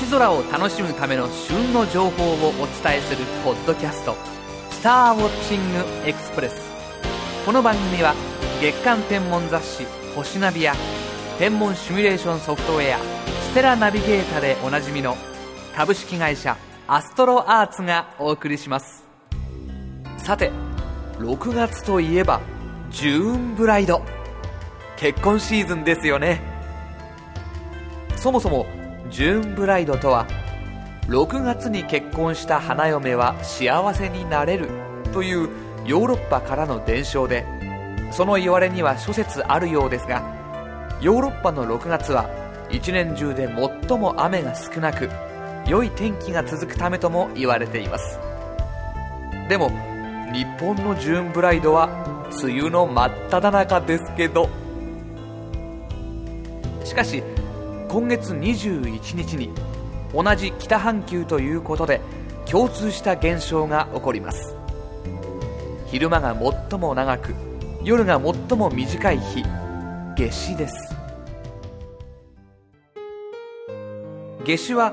星空を楽しむための旬の情報をお伝えするポッドキャスト「スターウォッチングエクスプレス」この番組は月間天文雑誌「星ナビ」や天文シミュレーションソフトウェア「ステラナビゲータ」でおなじみの株式会社アストロアーツがお送りします。さて6月といえばジューンブライド。結婚シーズンですよね。そもそもジューンブライドとは6月に結婚した花嫁は幸せになれるというヨーロッパからの伝承でその言われには諸説あるようですがヨーロッパの6月は一年中で最も雨が少なく良い天気が続くためとも言われています。でも日本のジューンブライドは梅雨の真っ只中ですけど。しかし今月21日に同じ北半球ということで共通した現象が起こります。昼間が最も長く夜が最も短い日夏至です。夏至は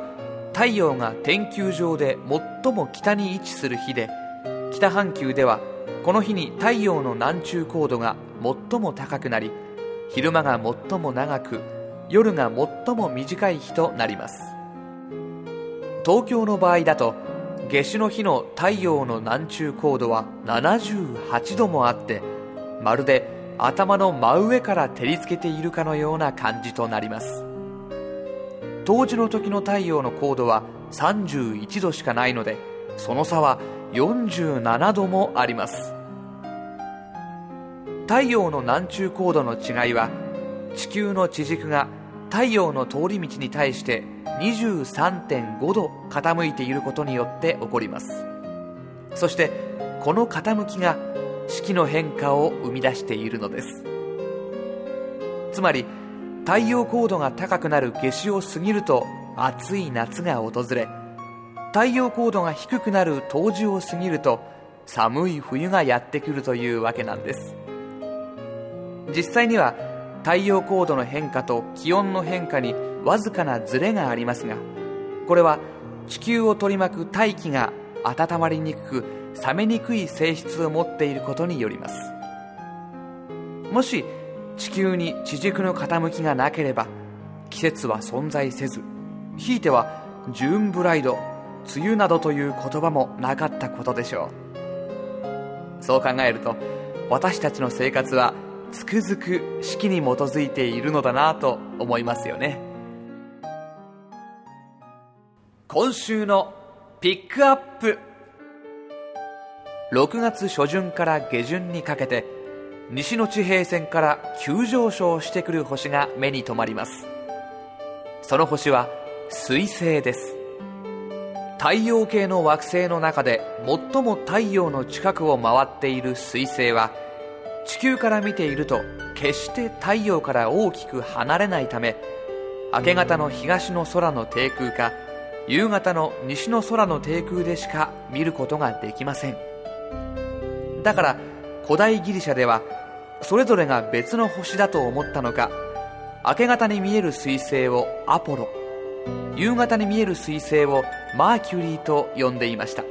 太陽が天球上で最も北に位置する日で北半球ではこの日に太陽の南中高度が最も高くなり昼間が最も長く夜が最も短い日となります。東京の場合だと夏至の日の太陽の南中高度は78度もあってまるで頭の真上から照りつけているかのような感じとなります。冬至の時の太陽の高度は31度しかないのでその差は47度もあります。太陽の南中高度の違いは地球の地軸が太陽の通り道に対して23.5度傾いていることによって起こります。そしてこの傾きが四季の変化を生み出しているのです。つまり太陽高度が高くなる夏至を過ぎると暑い夏が訪れ太陽高度が低くなる冬至を過ぎると寒い冬がやってくるというわけなんです。実際には太陽高度の変化と気温の変化にわずかなズレがありますがこれは地球を取り巻く大気が温まりにくく冷めにくい性質を持っていることによります。もし地球に地軸の傾きがなければ季節は存在せずひいてはジューンブライド梅雨などという言葉もなかったことでしょう。そう考えると私たちの生活はつくづく四季に基づいているのだなと思いますよね。今週のピックアップ。6月初旬から下旬にかけて西の地平線から急上昇してくる星が目に留まります。その星は水星です。太陽系の惑星の中で最も太陽の近くを回っている水星は地球から見ていると決して太陽から大きく離れないため明け方の東の空の低空か夕方の西の空の低空でしか見ることができません。だから古代ギリシャではそれぞれが別の星だと思ったのか明け方に見える彗星をアポロ夕方に見える彗星をマーキュリーと呼んでいました。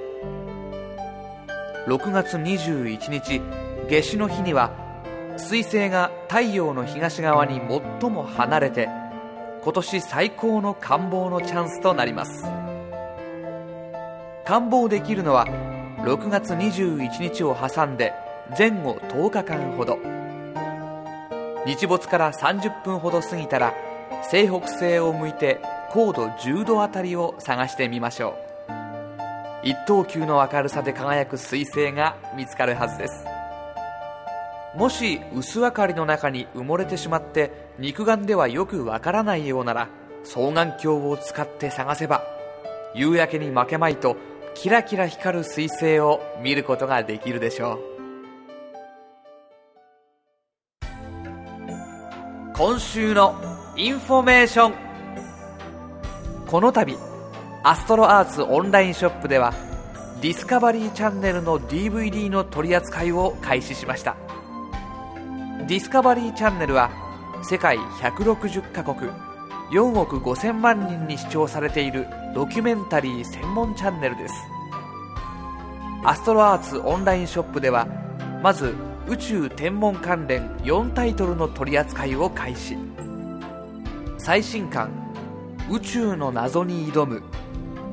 6月21日夏至の日には彗星が太陽の東側に最も離れて今年最高の観望のチャンスとなります。観望できるのは6月21日を挟んで前後10日間ほど。日没から30分ほど過ぎたら西北西を向いて高度10度あたりを探してみましょう。一等級の明るさで輝く彗星が見つかるはずです。もし薄明かりの中に埋もれてしまって肉眼ではよくわからないようなら双眼鏡を使って探せば夕焼けに負けまいとキラキラ光る水星を見ることができるでしょう。今週のインフォメーション。この度アストロアーツオンラインショップではディスカバリーチャンネルの DVD の取り扱いを開始しました。ディスカバリーチャンネルは世界160カ国4億5000万人に視聴されているドキュメンタリー専門チャンネルです。アストロアーツオンラインショップではまず宇宙天文関連4タイトルの取り扱いを開始。最新刊「宇宙の謎に挑む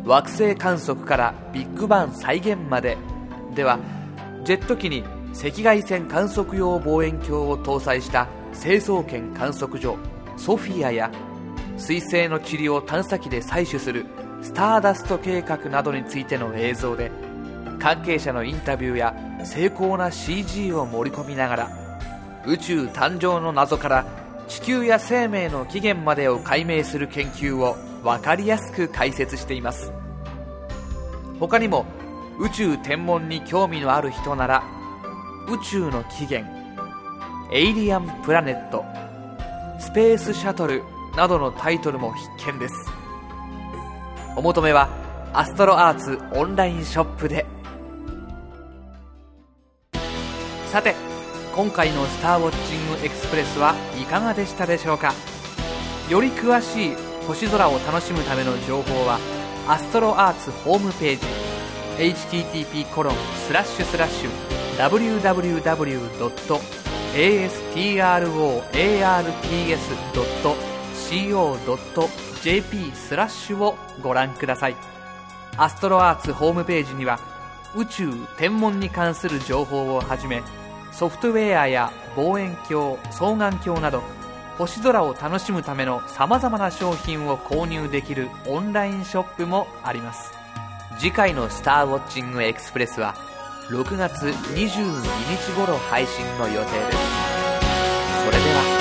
惑星観測からビッグバン再現まで」ではジェット機に赤外線観測用望遠鏡を搭載した成層圏観測所ソフィアや彗星の塵を探査機で採取するスターダスト計画などについての映像で関係者のインタビューや精巧な CG を盛り込みながら宇宙誕生の謎から地球や生命の起源までを解明する研究を分かりやすく解説しています。他にも宇宙天文に興味のある人なら宇宙の起源エイリアンプラネットスペースシャトルなどのタイトルも必見です。お求めはアストロアーツオンラインショップで。さて今回の「スターウォッチングエクスプレス」はいかがでしたでしょうか？より詳しい星空を楽しむための情報はアストロアーツホームページ http コロンスラッシュスラッシュ www.astroarts.co.jp スラッシュをご覧ください。アストロアーツホームページには宇宙天文に関する情報をはじめソフトウェアや望遠鏡双眼鏡など星空を楽しむためのさまざまな商品を購入できるオンラインショップもあります。次回の「スターウォッチングエクスプレス」は6月22日頃配信の予定です。それでは。